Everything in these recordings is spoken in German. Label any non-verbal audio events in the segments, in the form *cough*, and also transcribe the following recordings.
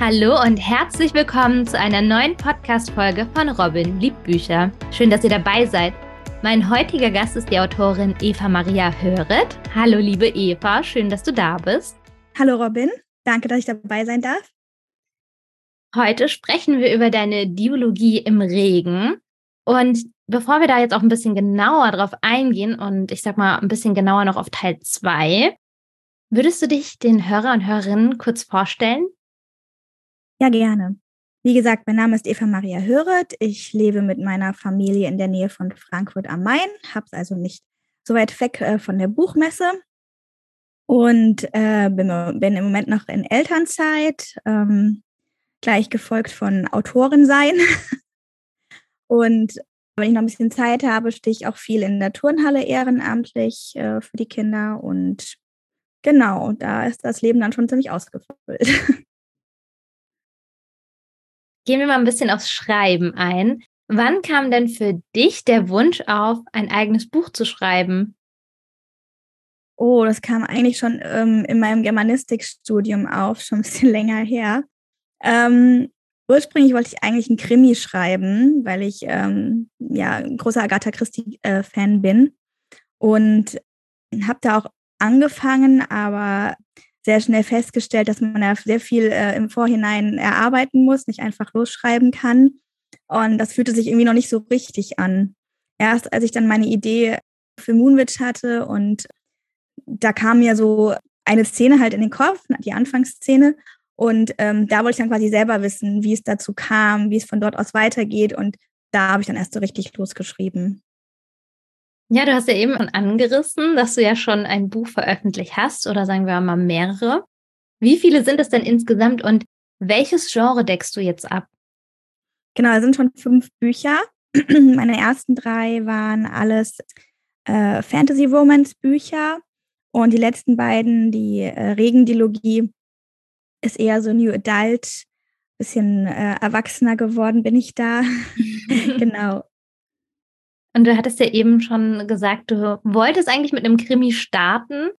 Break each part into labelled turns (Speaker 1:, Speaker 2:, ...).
Speaker 1: Hallo und herzlich willkommen zu einer neuen Podcast-Folge von Robin Liebbücher. Schön, dass ihr dabei seid. Mein heutiger Gast ist die Autorin Eva Maria Höret. Hallo, liebe Eva, schön, dass du da bist.
Speaker 2: Hallo, Robin. Danke, dass ich dabei sein darf.
Speaker 1: Heute sprechen wir über deine Diologie im Regen. Und bevor wir da jetzt auch ein bisschen genauer drauf eingehen und ich sag mal ein bisschen genauer noch auf Teil 2, würdest du dich den Hörer und Hörerinnen kurz vorstellen?
Speaker 2: Ja, gerne. Wie gesagt, mein Name ist Eva Maria Höret. Ich lebe mit meiner Familie in der Nähe von Frankfurt am Main, habe es also nicht so weit weg äh, von der Buchmesse und äh, bin, bin, im Moment noch in Elternzeit, ähm, gleich gefolgt von Autorin sein. *laughs* und wenn ich noch ein bisschen Zeit habe, stehe ich auch viel in der Turnhalle ehrenamtlich äh, für die Kinder und genau, da ist das Leben dann schon ziemlich ausgefüllt. *laughs*
Speaker 1: Gehen wir mal ein bisschen aufs Schreiben ein. Wann kam denn für dich der Wunsch auf, ein eigenes Buch zu schreiben?
Speaker 2: Oh, das kam eigentlich schon ähm, in meinem Germanistikstudium auf, schon ein bisschen *laughs* länger her. Ähm, ursprünglich wollte ich eigentlich einen Krimi schreiben, weil ich ähm, ja ein großer Agatha Christie-Fan äh, bin. Und habe da auch angefangen, aber sehr schnell festgestellt, dass man ja sehr viel äh, im Vorhinein erarbeiten muss, nicht einfach losschreiben kann. Und das fühlte sich irgendwie noch nicht so richtig an. Erst als ich dann meine Idee für Moonwitch hatte und da kam mir so eine Szene halt in den Kopf, die Anfangsszene. Und ähm, da wollte ich dann quasi selber wissen, wie es dazu kam, wie es von dort aus weitergeht. Und da habe ich dann erst so richtig losgeschrieben.
Speaker 1: Ja, du hast ja eben schon angerissen, dass du ja schon ein Buch veröffentlicht hast oder sagen wir mal mehrere. Wie viele sind es denn insgesamt und welches Genre deckst du jetzt ab?
Speaker 2: Genau, es sind schon fünf Bücher. *clears throat* Meine ersten drei waren alles äh, Fantasy-Romance-Bücher und die letzten beiden, die äh, Regendilogie, ist eher so New Adult, bisschen äh, erwachsener geworden bin ich da. *laughs* *laughs* genau.
Speaker 1: Und du hattest ja eben schon gesagt, du wolltest eigentlich mit einem Krimi starten.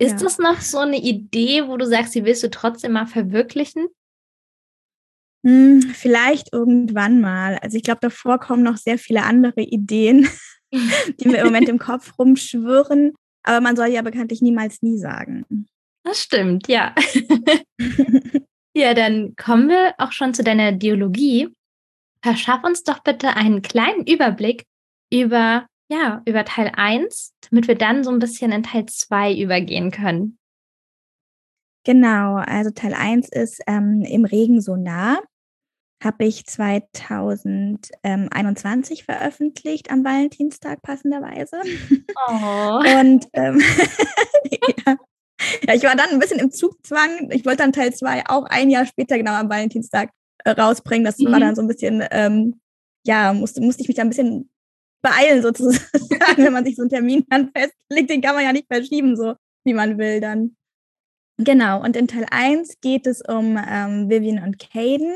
Speaker 1: Ist ja. das noch so eine Idee, wo du sagst, die willst du trotzdem mal verwirklichen?
Speaker 2: Hm, vielleicht irgendwann mal. Also ich glaube, davor kommen noch sehr viele andere Ideen, *laughs* die mir im Moment im Kopf rumschwirren. Aber man soll ja bekanntlich niemals nie sagen.
Speaker 1: Das stimmt, ja. *laughs* *laughs* ja, dann kommen wir auch schon zu deiner Dialogie. Verschaff uns doch bitte einen kleinen Überblick über, ja, über Teil 1, damit wir dann so ein bisschen in Teil 2 übergehen können.
Speaker 2: Genau, also Teil 1 ist ähm, im Regen so nah. Habe ich 2021 veröffentlicht am Valentinstag passenderweise. Oh. Und ähm, *laughs* ja. ja. ich war dann ein bisschen im Zugzwang. Ich wollte dann Teil 2 auch ein Jahr später genau am Valentinstag äh, rausbringen. Das mhm. war dann so ein bisschen, ähm, ja, musste, musste ich mich da ein bisschen beeilen sozusagen, *laughs* wenn man sich so einen Termin dann festlegt, den kann man ja nicht verschieben, so wie man will dann. Genau, und in Teil 1 geht es um ähm, Vivian und Caden.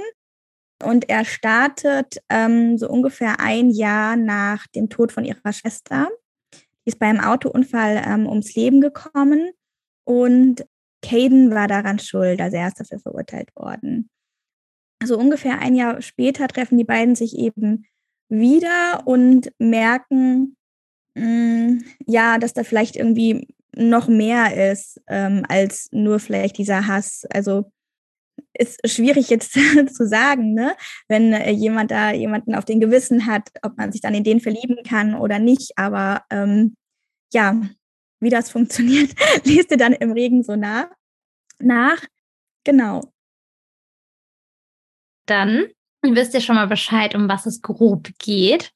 Speaker 2: Und er startet ähm, so ungefähr ein Jahr nach dem Tod von ihrer Schwester. Die ist bei einem Autounfall ähm, ums Leben gekommen und Caden war daran schuld, also er ist dafür verurteilt worden. So ungefähr ein Jahr später treffen die beiden sich eben wieder und merken, mh, mm, ja, dass da vielleicht irgendwie noch mehr ist ähm, als nur vielleicht dieser Hass. Also ist schwierig jetzt *laughs* zu sagen, ne? wenn äh, jemand da jemanden auf den Gewissen hat, ob man sich dann in den verlieben kann oder nicht. Aber ähm, ja, wie das *laughs* funktioniert, liest ihr dann im Regen so nah, nach. Genau.
Speaker 1: Dann Ihr wisst ja schon mal Bescheid, um was es grob geht.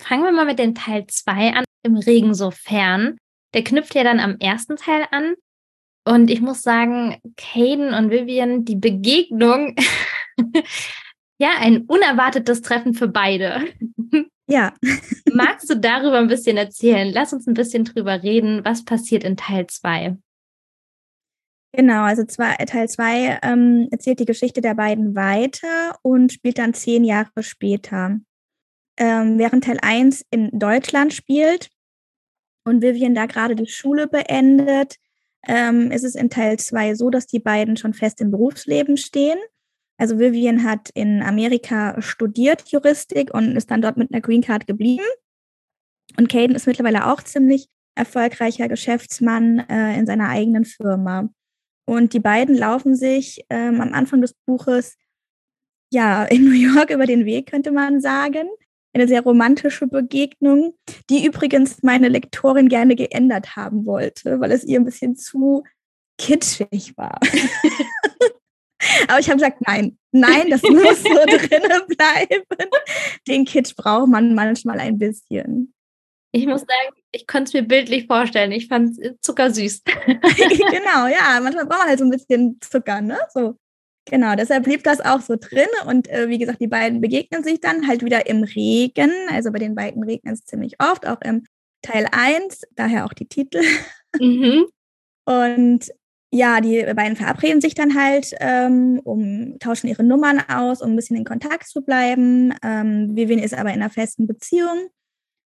Speaker 1: Fangen wir mal mit dem Teil 2 an, im Regen sofern. Der knüpft ja dann am ersten Teil an. Und ich muss sagen, Caden und Vivian, die Begegnung, *laughs* ja, ein unerwartetes Treffen für beide. *laughs*
Speaker 2: Ja.
Speaker 1: Magst du darüber ein bisschen erzählen? Lass uns ein bisschen drüber reden, was passiert in Teil 2.
Speaker 2: Genau, also zwei, Teil 2 ähm, erzählt die Geschichte der beiden weiter und spielt dann zehn Jahre später. Ähm, während Teil 1 in Deutschland spielt und Vivian da gerade die Schule beendet, ähm, ist es in Teil 2 so, dass die beiden schon fest im Berufsleben stehen Also Vivian hat in Amerika studiert Juristik und ist dann dort mit einer Green Card geblieben. Und Caden ist mittlerweile auch ziemlich erfolgreicher Geschäftsmann äh, in seiner eigenen Firma. Und die beiden laufen sich ähm, am Anfang des Buches ja *laughs* in New York über den Weg, könnte man sagen. Eine sehr romantische Begegnung, die übrigens meine Lektorin gerne geändert haben wollte, weil es ihr ein bisschen zu kitschig war. *laughs* Aber ich habe gesagt, nein, nein, das muss so *laughs* drinnen bleiben. Den Kitsch braucht man manchmal ein bisschen.
Speaker 1: Ich muss sagen, ich konnte es mir bildlich vorstellen. Ich fand es zuckersüß. *laughs* *laughs*
Speaker 2: genau, ja. Manchmal braucht man halt so ein bisschen Zucker, ne? So. Genau, deshalb blieb das auch so drin. Und äh, wie gesagt, die beiden begegnen sich dann halt wieder im Regen. Also bei den beiden regnet es ziemlich oft, auch im Teil 1, daher auch die Titel. Mhm. *laughs* Und ja, die beiden verabreden sich dann halt, ähm, um tauschen ihre Nummern aus, um ein bisschen in Kontakt zu bleiben. Ähm, Vivian ist aber in einer festen Beziehung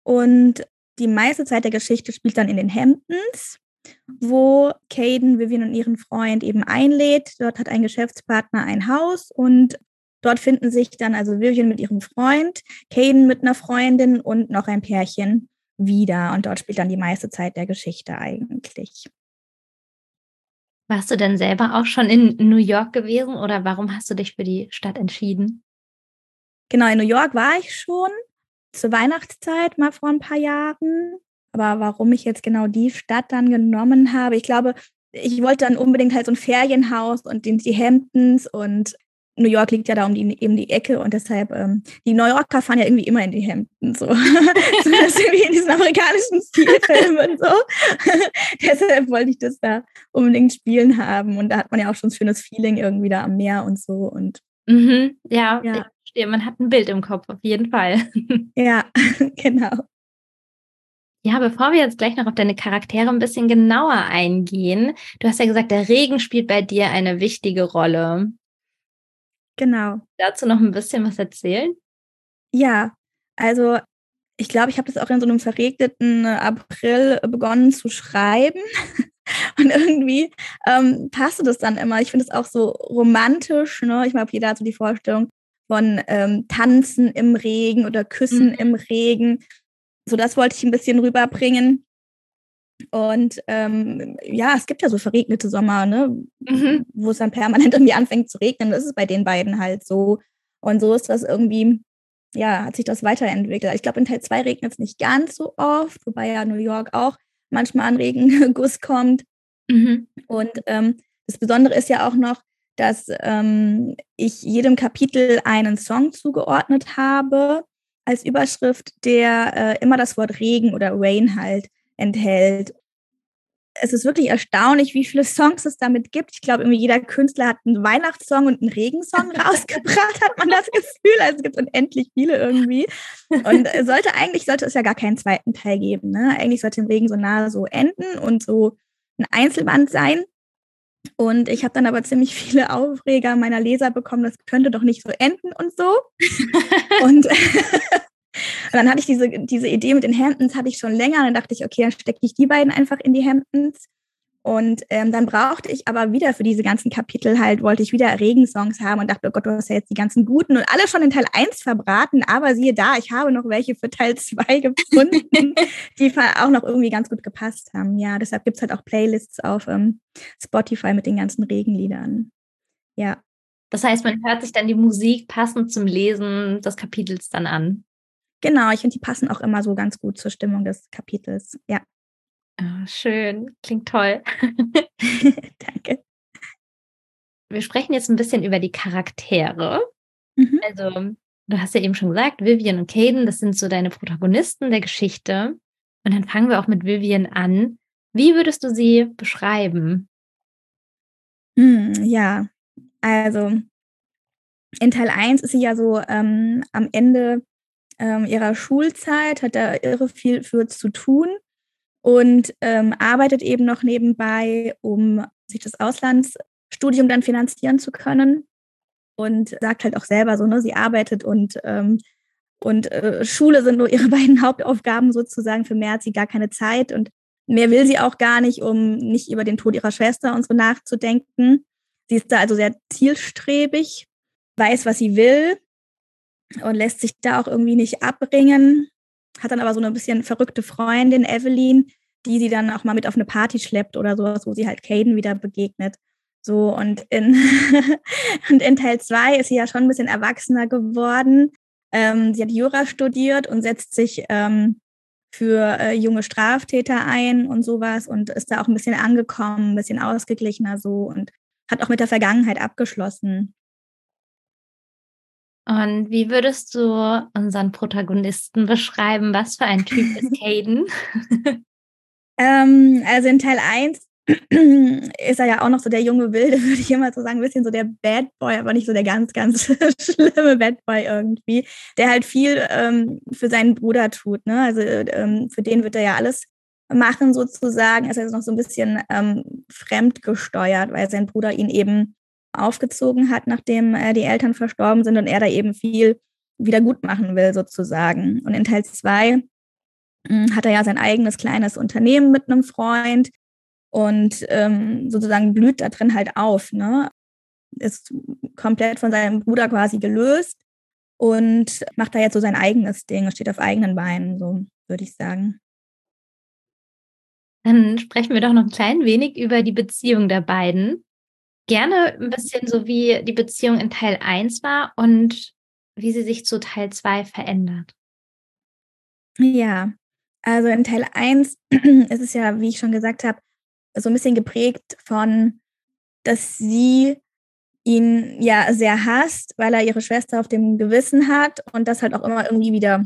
Speaker 2: und die meiste Zeit der Geschichte spielt dann in den Hamptons, wo Caden Vivian und ihren Freund eben einlädt. Dort hat ein Geschäftspartner ein Haus und dort finden sich dann also Vivian mit ihrem Freund, Caden mit einer Freundin und noch ein Pärchen wieder. Und dort spielt dann die meiste Zeit der Geschichte eigentlich.
Speaker 1: Warst du denn selber auch schon in New York gewesen oder warum hast du dich für die Stadt entschieden?
Speaker 2: Genau, in New York war ich schon zur Weihnachtszeit mal vor ein paar Jahren. Aber warum ich jetzt genau die Stadt dann genommen habe, ich glaube, ich wollte dann unbedingt halt so ein Ferienhaus und die, die Hamptons und New York liegt ja da um die, eben die Ecke und deshalb, ähm, die New Yorker fahren ja irgendwie immer in die Hamptons, so. *laughs* Zumindest irgendwie in diesen amerikanischen Spielfilmen und so. *laughs* deshalb wollte ich das da unbedingt spielen haben und da hat man ja auch schon ein schönes Feeling irgendwie da am Meer und so und
Speaker 1: mhm, ja, ja, verstehe. Man hat ein Bild im Kopf, auf jeden Fall. *laughs*
Speaker 2: ja, *laughs* genau.
Speaker 1: Ja, bevor wir jetzt gleich noch auf deine Charaktere ein bisschen genauer eingehen, du hast ja gesagt, der Regen spielt bei dir eine wichtige Rolle.
Speaker 2: Genau.
Speaker 1: Dazu noch ein bisschen was erzählen?
Speaker 2: Ja, also ich glaube, ich habe das auch in so einem verregneten April begonnen zu schreiben. *laughs* Und irgendwie ähm, passte das dann immer. Ich finde es auch so romantisch. Ne? Ich glaube, jeder hat so die Vorstellung, von ähm, Tanzen im Regen oder Küssen mhm. im Regen. So, das wollte ich ein bisschen rüberbringen. Und ähm, ja, es gibt ja so verregnete Sommer, ne? Mhm. wo es dann permanent *laughs* irgendwie anfängt zu regnen. Das ist bei den beiden halt so. Und so ist das irgendwie, ja, hat sich das weiterentwickelt. Ich glaube, in Teil 2 regnet es nicht ganz so oft, wobei ja New York auch manchmal an Regenguss *laughs* kommt. Mhm. Und ähm, das Besondere ist ja auch noch, dass ähm, ich jedem Kapitel einen Song zugeordnet habe als Überschrift, der äh, immer das Wort Regen oder Rain halt enthält. Es ist wirklich erstaunlich, wie viele Songs es damit gibt. Ich glaube, irgendwie jeder Künstler hat einen Weihnachtssong und einen Regensong *laughs* rausgebracht, hat man das Gefühl. Also es gibt unendlich viele irgendwie. Und sollte eigentlich sollte es ja gar keinen zweiten Teil geben. Ne? Eigentlich sollte im Regen so nahe so enden und so ein Einzelband sein. Und ich habe dann aber ziemlich viele Aufreger meiner Leser bekommen, das könnte doch nicht so enden und so. *laughs* und, und *laughs* dann hatte ich diese, diese Idee mit den Hamptons, hatte ich schon länger. Und dann dachte ich, okay, dann stecke ich die beiden einfach in die Hamptons. Und ähm, dann brauchte ich aber wieder für diese ganzen Kapitel halt, wollte ich wieder Regensongs haben und dachte, oh Gott, du hast ja jetzt die ganzen guten und alle schon in Teil 1 verbraten, aber siehe da, ich habe noch welche für Teil 2 *laughs* gefunden, die auch noch irgendwie ganz gut gepasst haben. Ja, deshalb gibt es halt auch Playlists auf ähm, Spotify mit den ganzen Regenliedern. Ja.
Speaker 1: Das heißt, man hört sich dann die Musik passend zum Lesen des Kapitels dann an.
Speaker 2: Genau, ich finde, die passen auch immer so ganz gut zur Stimmung des Kapitels. Ja.
Speaker 1: Oh, schön, klingt toll. *laughs* *laughs*
Speaker 2: Danke.
Speaker 1: Wir sprechen jetzt ein bisschen über die Charaktere. Mhm. Also, du hast ja eben schon gesagt, Vivian und Caden, das sind so deine Protagonisten der Geschichte. Und dann fangen wir auch mit Vivian an. Wie würdest du sie beschreiben?
Speaker 2: Hm, ja, also in Teil 1 ist sie ja so ähm, am Ende ähm, ihrer Schulzeit, hat da irre viel für zu tun und ähm, arbeitet eben noch nebenbei, um sich das Auslandsstudium dann finanzieren zu können. Und sagt halt auch selber so, ne, sie arbeitet und, ähm, und äh, Schule sind nur ihre *laughs* beiden Hauptaufgaben sozusagen. Für mehr hat sie gar keine Zeit und mehr will sie auch gar nicht, um nicht über den Tod ihrer Schwester und so nachzudenken. Sie ist da also sehr zielstrebig weiß, was sie will und lässt sich da auch irgendwie nicht abbringen. Hat dann aber so eine bisschen verrückte Freundin, Evelyn, die sie dann auch mal mit auf eine Party schleppt oder sowas, wo sie halt Caden wieder begegnet. So, und in, *laughs* und in Teil 2 ist sie ja schon ein bisschen erwachsener geworden. Ähm, sie hat Jura studiert und setzt sich ähm, für äh, junge Straftäter ein und sowas und ist da auch ein bisschen angekommen, ein bisschen ausgeglichener so und hat auch mit der Vergangenheit abgeschlossen.
Speaker 1: Und wie würdest du unseren Protagonisten beschreiben? Was für ein Typ ist *laughs* Caden?
Speaker 2: ähm, also in Teil 1 *clears throat* ist er ja auch noch so der junge Wilde, *laughs* würde ich immer so sagen, ein bisschen so der Bad Boy, aber nicht so der ganz, ganz *laughs* schlimme Bad Boy irgendwie, der halt viel ähm, für seinen Bruder tut. Ne? Also ähm, für den wird er ja alles machen sozusagen. Er ist also noch so ein bisschen ähm, fremdgesteuert, weil sein Bruder ihn eben aufgezogen hat, nachdem äh, die Eltern verstorben sind und er da eben viel wieder gut machen will sozusagen. Und in Teil 2 hm, hat er ja sein eigenes kleines Unternehmen mit einem Freund und ähm, sozusagen blüht da drin halt auf, ne? Ist komplett von seinem Bruder quasi gelöst und macht da jetzt so sein eigenes Ding, steht auf eigenen Beinen, so würde ich sagen.
Speaker 1: Dann sprechen wir doch noch ein klein wenig über die Beziehung der beiden. Gerne ein bisschen so, wie die Beziehung in Teil 1 war und wie sie sich zu Teil 2 verändert.
Speaker 2: Ja, also in Teil 1 *clears throat* ist es ja, wie ich schon gesagt habe, so ein bisschen geprägt von, dass sie ihn ja sehr hasst, weil er ihre Schwester auf dem Gewissen hat und das halt auch immer irgendwie wieder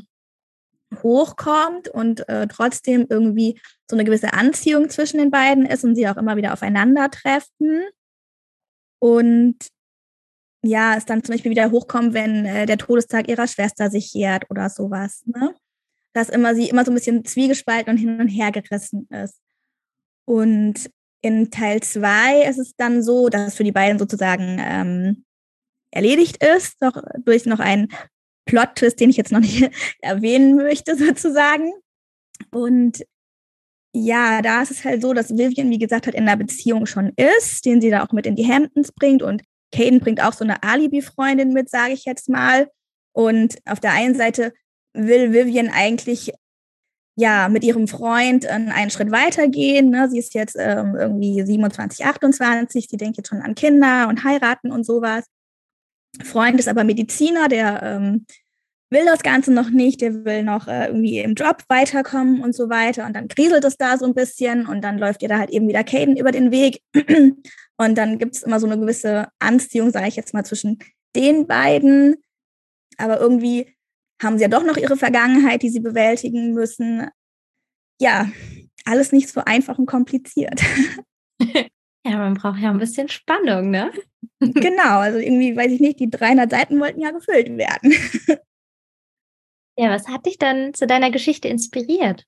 Speaker 2: hochkommt und äh, trotzdem irgendwie so eine gewisse Anziehung zwischen den beiden ist und sie auch immer wieder aufeinandertreffen. Und ja, es dann zum Beispiel wieder hochkommt, wenn äh, der Todestag ihrer Schwester sich jährt oder sowas. Ne? Dass immer sie immer so ein bisschen zwiegespalten und hin und her gerissen ist. Und in Teil 2 ist es dann so, dass es für die beiden sozusagen ähm, erledigt ist, doch durch noch einen Plot-Twist, den ich jetzt noch nicht *laughs* erwähnen möchte, *laughs* sozusagen. Und ja, da ist es halt so, dass Vivian, wie gesagt, halt in einer Beziehung schon ist, den sie da auch mit in die Hamptons bringt. Und Caden bringt auch so eine Alibi-Freundin mit, sage ich jetzt mal. Und auf der einen Seite will Vivian eigentlich ja, mit ihrem Freund einen Schritt weitergehen. Ne? Sie ist jetzt ähm, irgendwie 27, 28, sie denkt jetzt schon an Kinder und heiraten und sowas. Freund ist aber Mediziner, der ähm, will das Ganze noch nicht, der will noch äh, irgendwie im Job weiterkommen und so weiter. Und dann kriselt es da so ein bisschen und dann läuft ihr da halt eben wieder Caden über den Weg. *clears throat* und dann gibt es immer so eine gewisse Anziehung, sage ich jetzt mal, zwischen den beiden. Aber irgendwie haben sie ja doch noch ihre Vergangenheit, die sie bewältigen müssen. Ja, alles nicht so einfach und kompliziert. *laughs*
Speaker 1: Ja, man braucht ja ein bisschen Spannung, ne?
Speaker 2: Genau, also irgendwie, weiß ich nicht, die 300 Seiten wollten ja gefüllt werden. *laughs*
Speaker 1: Ja, was hat dich dann zu deiner Geschichte inspiriert?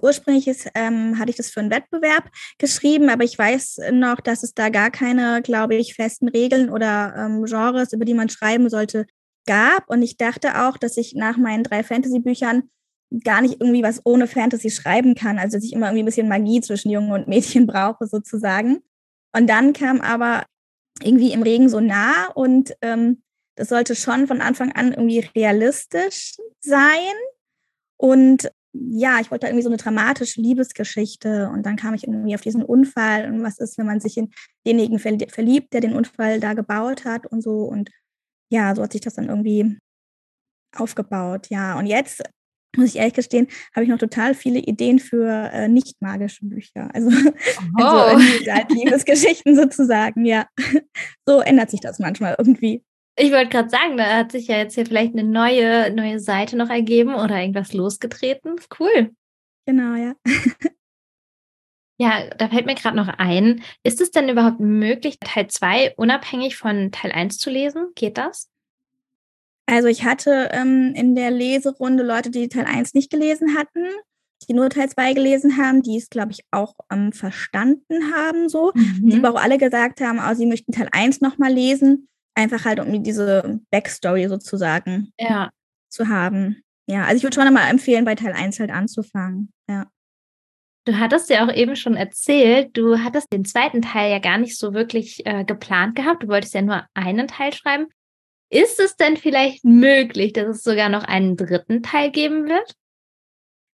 Speaker 2: Ursprünglich ist, ähm, hatte ich das für einen Wettbewerb geschrieben, aber ich weiß noch, dass es da gar keine, glaube ich, festen Regeln oder ähm, Genres, über die man schreiben sollte, gab. Und ich dachte auch, dass ich nach meinen drei Fantasy-Büchern gar nicht irgendwie was ohne Fantasy schreiben kann. Also dass ich immer irgendwie ein bisschen Magie zwischen Jungen und Mädchen brauche, sozusagen. Und dann kam aber irgendwie im Regen so nah und ähm, das sollte schon von Anfang an irgendwie realistisch sein. Und ja, ich wollte irgendwie so eine dramatische Liebesgeschichte und dann kam ich irgendwie auf diesen Unfall und was ist, wenn man sich in denjenigen verliebt, der den Unfall da gebaut hat und so und ja, so hat sich das dann irgendwie aufgebaut, ja. Und jetzt, muss ich ehrlich gestehen, habe ich noch total viele Ideen für äh, nicht magische Bücher. Also, *laughs* oh. also Liebesgeschichten sozusagen, ja. So ändert sich das manchmal irgendwie.
Speaker 1: Ich wollte gerade sagen, da hat sich ja jetzt hier vielleicht eine neue, neue Seite noch ergeben oder irgendwas losgetreten. Cool.
Speaker 2: Genau, ja. *laughs*
Speaker 1: Ja, da fällt mir gerade noch ein, ist es denn überhaupt möglich, Teil 2 unabhängig von Teil 1 zu lesen? Geht das?
Speaker 2: Also ich hatte ähm, in der Leserunde Leute, die Teil 1 nicht gelesen hatten, die nur Teil 2 gelesen haben, die es, glaube ich, auch ähm, verstanden haben, so. Mhm. Die aber auch alle gesagt haben, oh, sie möchten Teil 1 nochmal lesen, einfach halt, um diese Backstory sozusagen
Speaker 1: ja.
Speaker 2: zu haben. Ja, also ich würde schon einmal empfehlen, bei Teil 1 halt anzufangen. Ja.
Speaker 1: Du hattest ja auch eben schon erzählt, du hattest den zweiten Teil ja gar nicht so wirklich äh, geplant gehabt. Du wolltest ja nur einen Teil schreiben. Ist es denn vielleicht möglich, dass es sogar noch einen dritten Teil geben wird?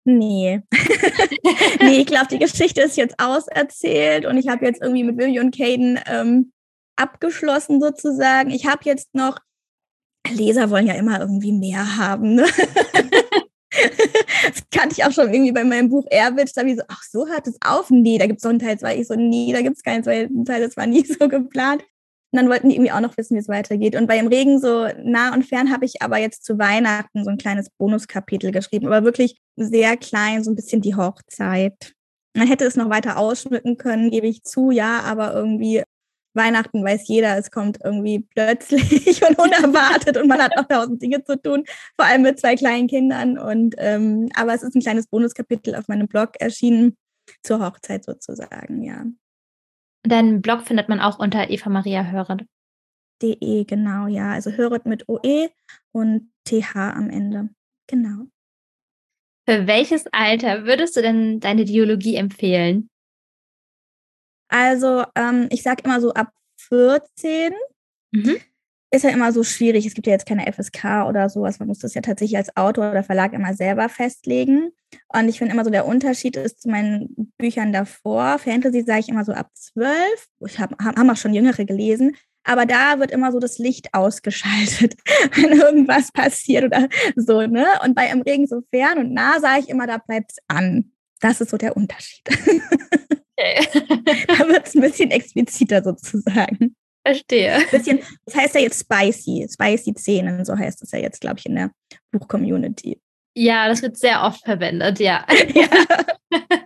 Speaker 2: Nee. *laughs* nee, ich glaube, die Geschichte ist jetzt auserzählt und ich habe jetzt irgendwie mit William und Caden ähm, abgeschlossen sozusagen. Ich habe jetzt noch, Leser wollen ja immer irgendwie mehr haben. Ne? *laughs* das kannte ich auch schon irgendwie bei meinem Buch Airwitch, da wie so, ach so hört es auf? Nee, da gibt es so einen Teil zwei. Ich so, nee, da gibt es keinen zweiten Teil, das war nie *laughs* so geplant. Und dann wollten die irgendwie auch noch wissen, wie es weitergeht. Und bei Im Regen so nah und fern habe ich aber jetzt zu Weihnachten so ein kleines Bonuskapitel geschrieben, aber wirklich sehr klein, so ein bisschen die Hochzeit. Man hätte es noch weiter ausschmücken können, gebe ich zu, ja, aber irgendwie Weihnachten weiß jeder, es kommt irgendwie plötzlich *laughs* und unerwartet und man hat noch tausend Dinge zu tun, vor allem mit zwei kleinen Kindern. Und ähm, aber es ist ein kleines Bonuskapitel auf meinem Blog erschienen zur Hochzeit sozusagen, ja.
Speaker 1: Deinen Blog findet man auch unter Eva Maria Höret.
Speaker 2: De, genau, ja. Also Höret mit OE und TH am Ende. Genau.
Speaker 1: Für welches Alter würdest du denn deine Dialogie empfehlen?
Speaker 2: Also, ähm, ich sage immer so ab 14. Mhm. Ist ja immer so schwierig. Es gibt ja jetzt keine FSK oder sowas. Man muss das ja tatsächlich als Autor oder Verlag immer selber festlegen. Und ich finde immer so, der Unterschied ist zu meinen Büchern davor. Fantasy sage ich immer so ab 12. Ich habe hab, hab auch schon jüngere gelesen. Aber da wird immer so das Licht ausgeschaltet, *laughs* wenn irgendwas passiert oder so, ne? Und bei Im Regen so fern und nah sage ich immer, da bleibt es an. Das ist so der Unterschied. *laughs* Okay. *laughs* da wird es ein bisschen expliziter sozusagen.
Speaker 1: Verstehe.
Speaker 2: Bisschen, das heißt ja jetzt spicy, spicy Szenen, so heißt es ja jetzt, glaube ich, in der Buchcommunity.
Speaker 1: Ja, das wird sehr oft verwendet, ja. *laughs* ja. *laughs*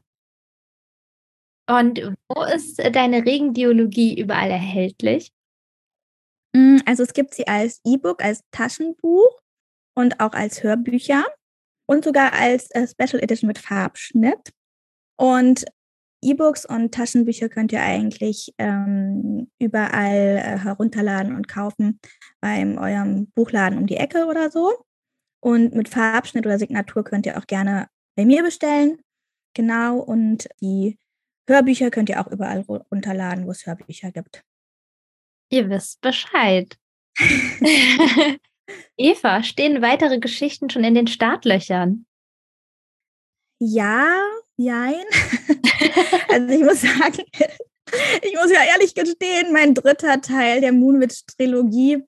Speaker 1: Und wo ist deine Regendiologie überall erhältlich?
Speaker 2: Mm, also es gibt sie als E-Book, als Taschenbuch und auch als Hörbücher und sogar als äh, Special Edition mit Farbschnitt. Und E-Books und Taschenbücher könnt ihr eigentlich ähm, überall äh, herunterladen und kaufen beim eurem Buchladen um die Ecke oder so. Und mit Farbschnitt oder Signatur könnt ihr auch gerne bei mir bestellen. Genau. Und die Hörbücher könnt ihr auch überall runterladen, wo es Hörbücher gibt.
Speaker 1: Ihr wisst Bescheid. *laughs* *laughs* Eva, stehen weitere Geschichten schon in den Startlöchern?
Speaker 2: Ja, jein. *laughs* also ich muss sagen, *laughs* ich muss ja ehrlich gestehen, mein dritter Teil der Moonwitch-Trilogie,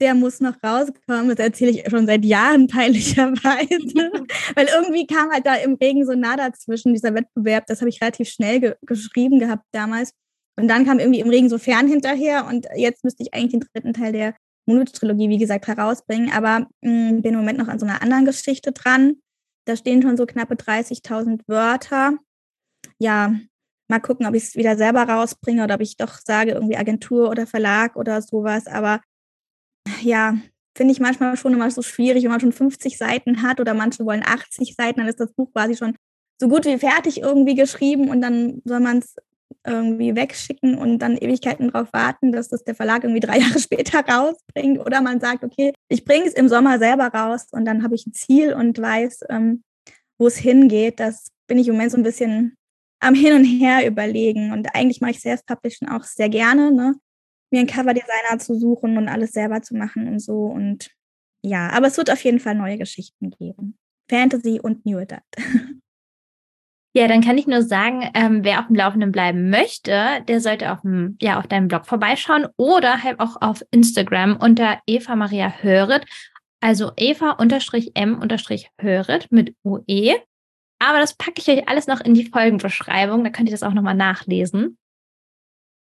Speaker 2: der muss noch rauskommen. Das erzähle ich schon seit Jahren *laughs* peinlicherweise. Weil irgendwie kam halt da im Regen so nah dazwischen, dieser Wettbewerb. Das habe ich relativ schnell ge geschrieben gehabt damals. Und dann kam irgendwie im Regen so fern hinterher. Und jetzt müsste ich eigentlich den dritten Teil der Moonwitch-Trilogie, wie gesagt, herausbringen. Aber mh, mm, bin im Moment noch an so einer anderen Geschichte dran. Da stehen schon so knappe 30.000 Wörter. Ja, mal gucken, ob ich es wieder selber rausbringe oder ob ich doch sage, irgendwie Agentur oder Verlag oder sowas. Aber ja, finde ich manchmal schon immer so schwierig, wenn man schon 50 Seiten hat oder manche wollen 80 Seiten, dann ist das Buch quasi schon so gut wie fertig irgendwie geschrieben und dann soll man es irgendwie wegschicken und dann Ewigkeiten darauf warten, dass das der Verlag irgendwie drei *laughs* Jahre später rausbringt. Oder man sagt, okay, ich bringe es im Sommer selber raus und dann habe ich ein Ziel und weiß, ähm, wo es hingeht. Das bin ich im Moment so ein bisschen am Hin und Her überlegen. Und eigentlich mache ich Self-Publishing auch sehr gerne, ne? mir einen Coverdesigner zu suchen und alles selber zu machen und so. Und ja, aber es wird auf jeden Fall neue Geschichten geben. Fantasy und New Adult. *laughs*
Speaker 1: Ja, dann kann ich nur sagen, ähm, wer auf dem Laufenden bleiben möchte, der sollte auf, dem, ja, auf deinem Blog vorbeischauen oder halt auch auf Instagram unter Eva Maria Höret, also Eva-M-Höret mit UE. Aber das packe ich euch alles noch in die Folgenbeschreibung, da könnt ihr das auch nochmal nachlesen.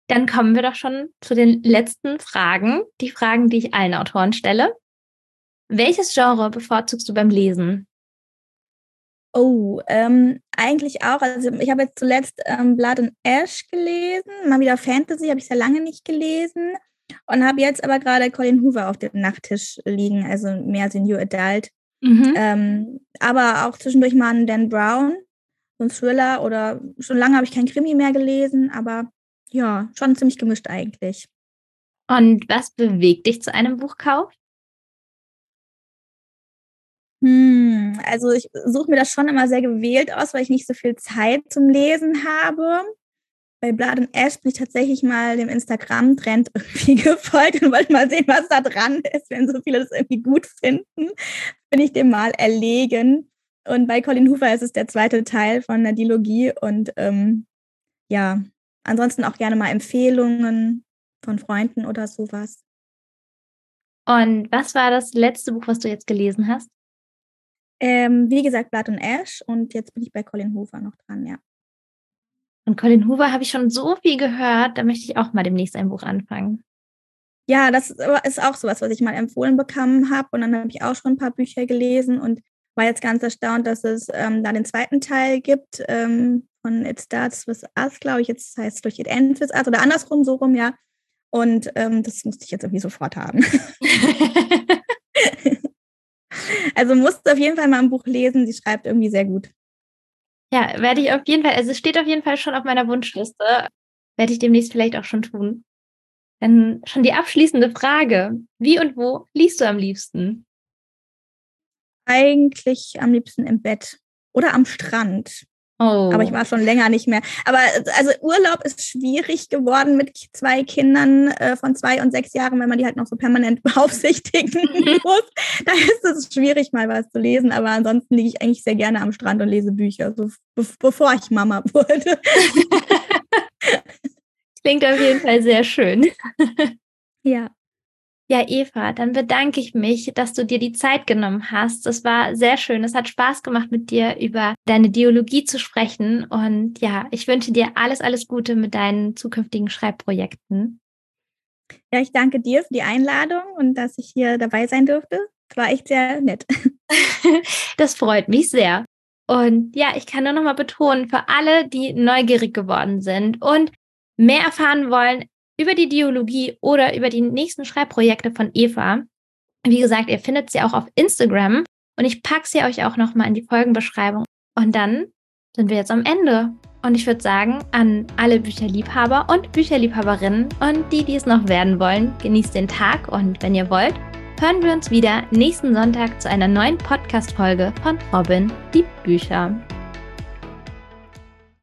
Speaker 1: Dann kommen wir doch schon zu den letzten Fragen, die Fragen, die ich allen Autoren stelle. Welches Genre bevorzugst du beim Lesen?
Speaker 2: Oh, ähm, eigentlich auch. Also ich habe jetzt zuletzt ähm, Blood and Ash gelesen, mal wieder Fantasy, habe ich sehr lange nicht gelesen und habe jetzt aber gerade Colin Hoover auf dem Nachttisch liegen, also mehr New Adult. Mhm. Ähm, aber auch zwischendurch mal einen Dan Brown, so ein Thriller oder schon lange habe ich kein Krimi mehr gelesen, aber ja, schon ziemlich gemischt eigentlich.
Speaker 1: Und was bewegt dich zu einem Buchkauf?
Speaker 2: Hm, also ich suche mir das schon immer sehr gewählt aus, weil ich nicht so viel Zeit zum Lesen habe. Bei Blood and Ash bin ich tatsächlich mal dem Instagram-Trend *laughs* irgendwie gefolgt und wollte mal sehen, was da dran ist. Wenn so viele das irgendwie gut finden, bin ich dem mal erlegen. Und bei Colin Hoover ist es der zweite Teil von der Dilogie. Und ähm, ja, ansonsten auch gerne mal Empfehlungen von Freunden oder sowas.
Speaker 1: Und was war das letzte Buch, was du jetzt gelesen hast?
Speaker 2: Ähm, wie gesagt, Blood und Ash und jetzt bin ich bei Colin Hoover noch dran, ja.
Speaker 1: Und Colin Hoover habe ich schon so viel gehört, da möchte ich auch mal demnächst ein Buch anfangen.
Speaker 2: Ja, das ist auch sowas, was ich mal empfohlen bekommen habe. Und dann habe ich auch schon ein paar Bücher gelesen und war jetzt ganz erstaunt, dass es ähm, da den zweiten Teil gibt ähm, von It Starts with Us, glaube ich. Jetzt heißt es durch It Ends with Us oder andersrum, so rum, ja. Und ähm, das musste ich jetzt irgendwie sofort haben. *laughs* *laughs* also musste auf jeden Fall mal ein Buch lesen. Sie schreibt irgendwie sehr gut.
Speaker 1: Ja, werde ich auf jeden Fall, also es steht auf jeden Fall schon auf meiner Wunschliste. Werde ich demnächst vielleicht auch schon tun. Dann schon die abschließende Frage. Wie und wo liest du am liebsten?
Speaker 2: Eigentlich am liebsten im Bett oder am Strand. Oh. Aber ich war schon länger nicht mehr. Aber also Urlaub ist schwierig geworden mit zwei Kindern äh, von zwei und sechs Jahren, wenn man die halt noch so permanent *laughs* beaufsichtigen *laughs* muss. da ist es schwierig, mal was zu lesen. Aber ansonsten liege ich eigentlich sehr gerne am Strand und lese Bücher, so be bevor ich Mama *laughs* wurde.
Speaker 1: Klingt auf jeden Fall sehr schön.
Speaker 2: ja.
Speaker 1: Ja, Eva, dann bedanke ich mich, dass du dir die Zeit genommen hast. Das war sehr schön. Es hat Spaß gemacht, mit dir über deine Dialogie zu sprechen. Und ja, ich wünsche dir alles, alles Gute mit deinen zukünftigen Schreibprojekten.
Speaker 2: Ja, ich danke dir für die Einladung und dass ich hier dabei sein durfte. Das war echt sehr nett. *laughs*
Speaker 1: das freut mich sehr. Und ja, ich kann nur noch mal betonen, für alle, die neugierig geworden sind und mehr erfahren wollen, über die Dialogie oder über die nächsten Schreibprojekte von Eva. Wie gesagt, ihr findet sie auch auf Instagram und ich packe sie euch auch nochmal in die Folgenbeschreibung. Und dann sind wir jetzt am Ende. Und ich würde sagen, an alle Bücherliebhaber und Bücherliebhaberinnen und die, die es noch werden wollen, genießt den Tag und wenn ihr wollt, hören wir uns wieder nächsten Sonntag zu einer neuen Podcast-Folge von Robin, die Bücher.